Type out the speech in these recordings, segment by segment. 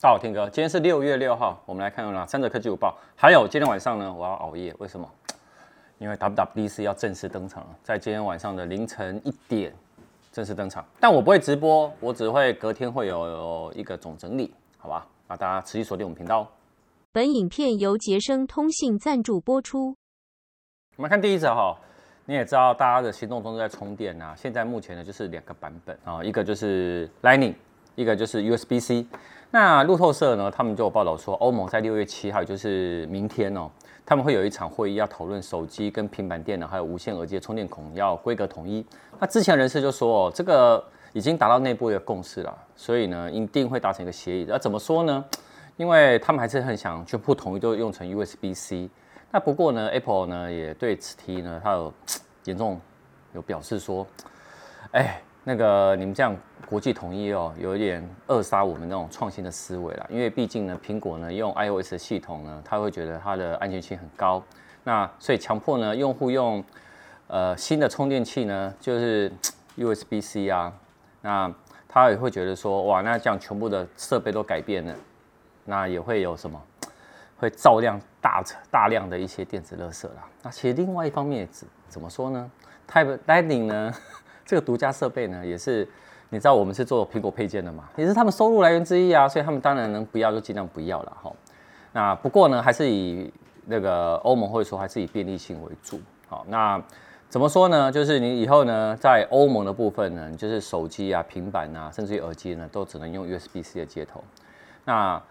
大家好，Tim 哥，今天是六月六号，我们来看有哪三则科技午报。还有今天晚上呢，我要熬夜，为什么？因为 WWDC 要正式登场了，在今天晚上的凌晨一点正式登场。但我不会直播，我只会隔天会有一个总整理，好吧？那大家持续锁定我们频道。本影片由杰生通信赞助播出。我们看第一则哈，你也知道大家的行动中都在充电啊。现在目前呢就是两个版本啊，一个就是 Lightning，一个就是 USB-C。那路透社呢，他们就有报道说，欧盟在六月七号，就是明天哦，他们会有一场会议，要讨论手机跟平板电脑还有无线耳机的充电孔要规格统一。那之前人士就说哦，这个已经达到内部的共识了，所以呢，一定会达成一个协议。那怎么说呢？因为他们还是很想全部统一都用成 USB-C。那不过呢，Apple 呢也对此题呢，它有严重有表示说，哎。那个你们这样国际统一哦，有一点扼杀我们那种创新的思维了。因为毕竟呢，苹果呢用 iOS 系统呢，它会觉得它的安全性很高。那所以强迫呢用户用呃新的充电器呢，就是 USB-C 啊，那他也会觉得说哇，那这样全部的设备都改变了，那也会有什么？会照亮大大量的一些电子垃圾啦。那其实另外一方面怎怎么说呢？Type Lightning 呢？这个独家设备呢，也是你知道我们是做苹果配件的嘛，也是他们收入来源之一啊，所以他们当然能不要就尽量不要了哈。那不过呢，还是以那个欧盟会说还是以便利性为主。好，那怎么说呢？就是你以后呢，在欧盟的部分呢，就是手机啊、平板啊，甚至于耳机呢，都只能用 USB-C 的接头。那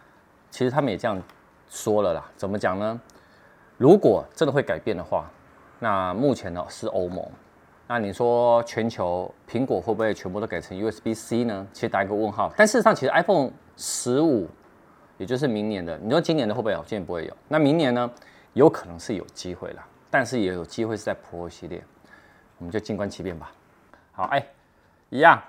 其实他们也这样说了啦。怎么讲呢？如果真的会改变的话，那目前呢是欧盟。那你说全球苹果会不会全部都改成 USB-C 呢？其实打一个问号。但事实上，其实 iPhone 十五，也就是明年的，你说今年的会不会有？今年不会有。那明年呢？有可能是有机会啦，但是也有机会是在 Pro 系列，我们就静观其变吧。好，哎，一样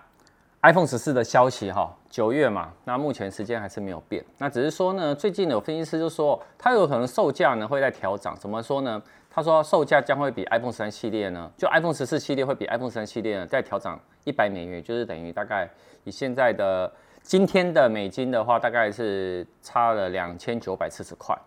，iPhone 十四的消息哈，九月嘛，那目前时间还是没有变。那只是说呢，最近有分析师就说，它有可能售价呢会在调涨。怎么说呢？他说售价将会比 iPhone 十三系列呢，就 iPhone 十四系列会比 iPhone 十三系列呢再调涨一百美元，就是等于大概以现在的今天的美金的话，大概是差了两千九百四十块。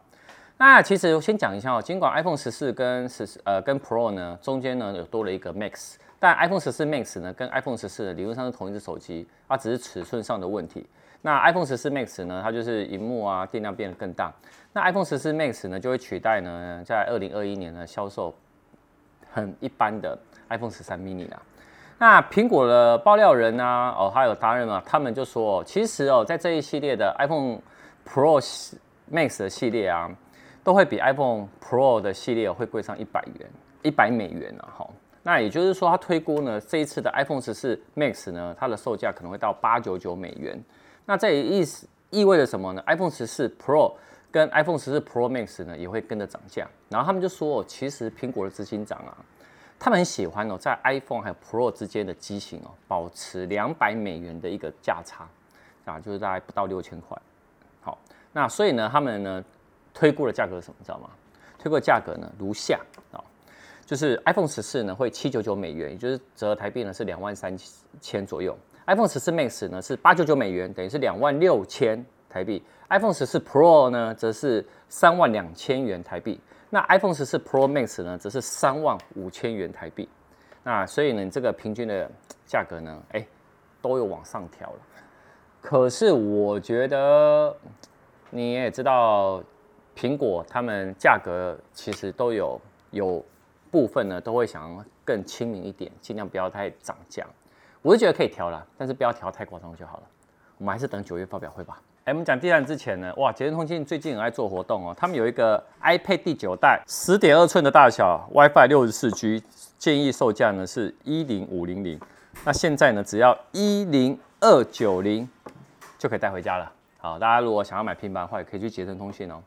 那其实我先讲一下哦，尽管 iPhone 十四跟十呃跟 Pro 呢中间呢有多了一个 Max，但 iPhone 十四 Max 呢跟 iPhone 十四理论上是同一只手机，它只是尺寸上的问题。那 iPhone 十四 Max 呢，它就是荧幕啊电量变得更大。那 iPhone 十四 Max 呢，就会取代呢，在二零二一年呢销售很一般的 iPhone 十三 mini 啦。那苹果的爆料人啊，哦，还有达人啊，他们就说，其实哦，在这一系列的 iPhone Pro Max 的系列啊，都会比 iPhone Pro 的系列会贵上一百元，一百美元啊。哈。那也就是说，他推估呢，这一次的 iPhone 十四 Max 呢，它的售价可能会到八九九美元。那这也意思意味着什么呢？iPhone 十四 Pro 跟 iPhone 十四 Pro Max 呢，也会跟着涨价，然后他们就说，哦其实苹果的执行长啊，他们很喜欢哦，在 iPhone 还有 Pro 之间的机型哦，保持两百美元的一个价差啊，就是大概不到六千块。好，那所以呢，他们呢推估的价格是什么？你知道吗？推估的价格呢如下啊，就是 iPhone 十四呢会七九九美元，也就是折合台币呢是两万三千左右。iPhone 十四 Max 呢是八九九美元，等于是两万六千台币。iPhone 十四 Pro 呢，则是三万两千元台币。那 iPhone 十四 Pro Max 呢，则是三万五千元台币。那所以呢，这个平均的价格呢，哎，都有往上调了。可是我觉得你也知道，苹果他们价格其实都有有部分呢，都会想更亲民一点，尽量不要太涨价。我是觉得可以调了，但是不要调太夸张就好了。我们还是等九月发表会吧。哎，我们讲第三之前呢，哇，捷成通信最近很爱做活动哦。他们有一个 iPad 第九代，十点二寸的大小，WiFi 六十四 G，建议售价呢是一零五零零。那现在呢，只要一零二九零就可以带回家了。好，大家如果想要买平板的话，也可以去捷成通信哦。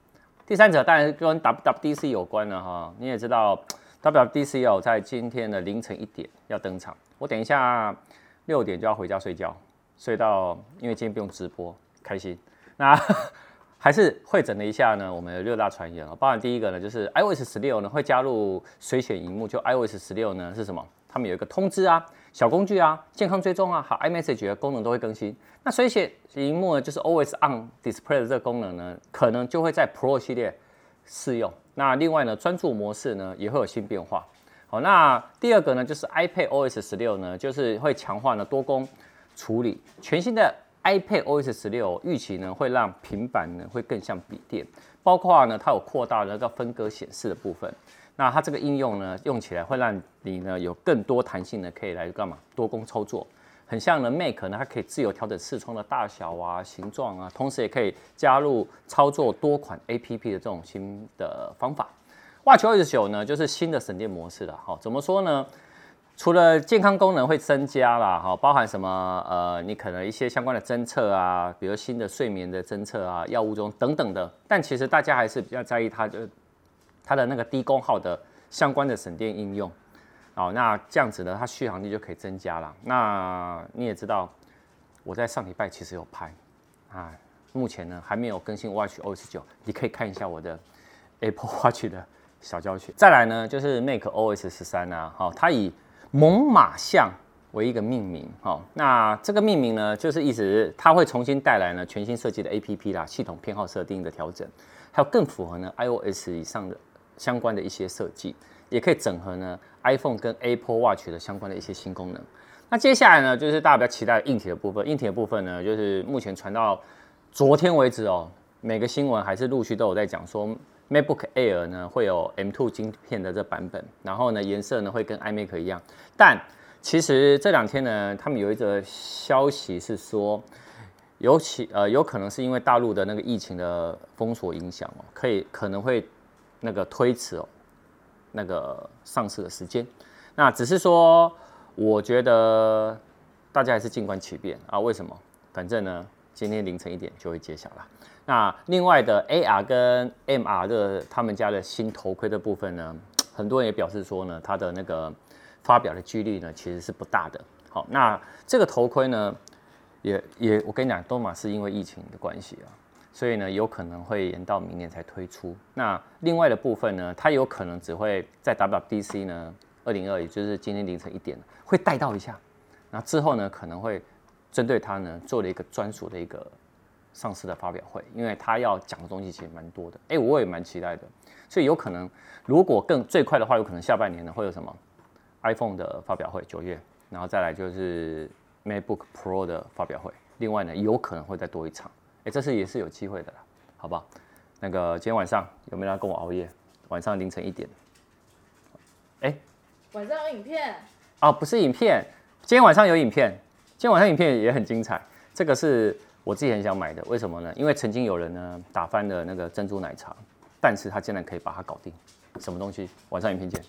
第三者当然跟 WWDC 有关了哈。你也知道 WWDC 哦，在今天的凌晨一点要登场。我等一下六点就要回家睡觉，睡到因为今天不用直播。开心，那 还是会诊了一下呢。我们的六大传言啊，包含第一个呢，就是 iOS 十六呢会加入水显荧幕。就 iOS 十六呢是什么？他们有一个通知啊，小工具啊、健康追踪啊，好 iMessage 的功能都会更新。那水写萤幕呢，就是 Always On Display 的这个功能呢，可能就会在 Pro 系列适用。那另外呢，专注模式呢也会有新变化。好，那第二个呢，就是 iPad OS 十六呢，就是会强化呢多工处理。全新的 iPad OS 十六预期呢，会让平板呢会更像笔电，包括呢它有扩大那个分割显示的部分。那它这个应用呢，用起来会让你呢有更多弹性呢，可以来干嘛？多工操作，很像呢 Mac 呢，它可以自由调整视窗的大小啊、形状啊，同时也可以加入操作多款 APP 的这种新的方法。WatchOS 9呢，就是新的省电模式了。好，怎么说呢？除了健康功能会增加啦，哈，包含什么？呃，你可能一些相关的侦测啊，比如新的睡眠的侦测啊、药物中等等的。但其实大家还是比较在意它的。它的那个低功耗的相关的省电应用，哦，那这样子呢，它续航力就可以增加了。那你也知道，我在上礼拜其实有拍，啊，目前呢还没有更新 Watch OS 九，你可以看一下我的 Apple Watch 的小教学。再来呢，就是 Mac OS 十三啊，好，它以猛犸象为一个命名，好，那这个命名呢，就是意思它会重新带来呢全新设计的 APP 啦，系统偏好设定的调整，还有更符合呢 iOS 以上的。相关的一些设计，也可以整合呢 iPhone 跟 Apple Watch 的相关的一些新功能。那接下来呢，就是大家比较期待的硬体的部分。硬体的部分呢，就是目前传到昨天为止哦，每个新闻还是陆续都有在讲说，MacBook Air 呢会有 M2 晶片的这版本，然后呢颜色呢会跟 iMac 一样。但其实这两天呢，他们有一则消息是说，尤其呃有可能是因为大陆的那个疫情的封锁影响哦，可以可能会。那个推迟哦，那个上市的时间，那只是说，我觉得大家还是静观其变啊。为什么？反正呢，今天凌晨一点就会揭晓了。那另外的 AR 跟 MR 的他们家的新头盔的部分呢，很多人也表示说呢，它的那个发表的几率呢其实是不大的。好，那这个头盔呢，也也我跟你讲，都嘛是因为疫情的关系啊。所以呢，有可能会延到明年才推出。那另外的部分呢，它有可能只会在 WWDC 呢，二零二，也就是今天凌晨一点，会带到一下。那之后呢，可能会针对它呢，做了一个专属的一个上市的发表会，因为它要讲的东西其实蛮多的。哎，我也蛮期待的。所以有可能，如果更最快的话，有可能下半年呢会有什么 iPhone 的发表会，九月，然后再来就是 MacBook Pro 的发表会。另外呢，有可能会再多一场。哎，这次也是有机会的啦，好不好？那个今天晚上有没有人要跟我熬夜？晚上凌晨一点。哎，晚上有影片？啊，不是影片，今天晚上有影片。今天晚上影片也很精彩。这个是我自己很想买的，为什么呢？因为曾经有人呢打翻了那个珍珠奶茶，但是他竟然可以把它搞定。什么东西？晚上影片见。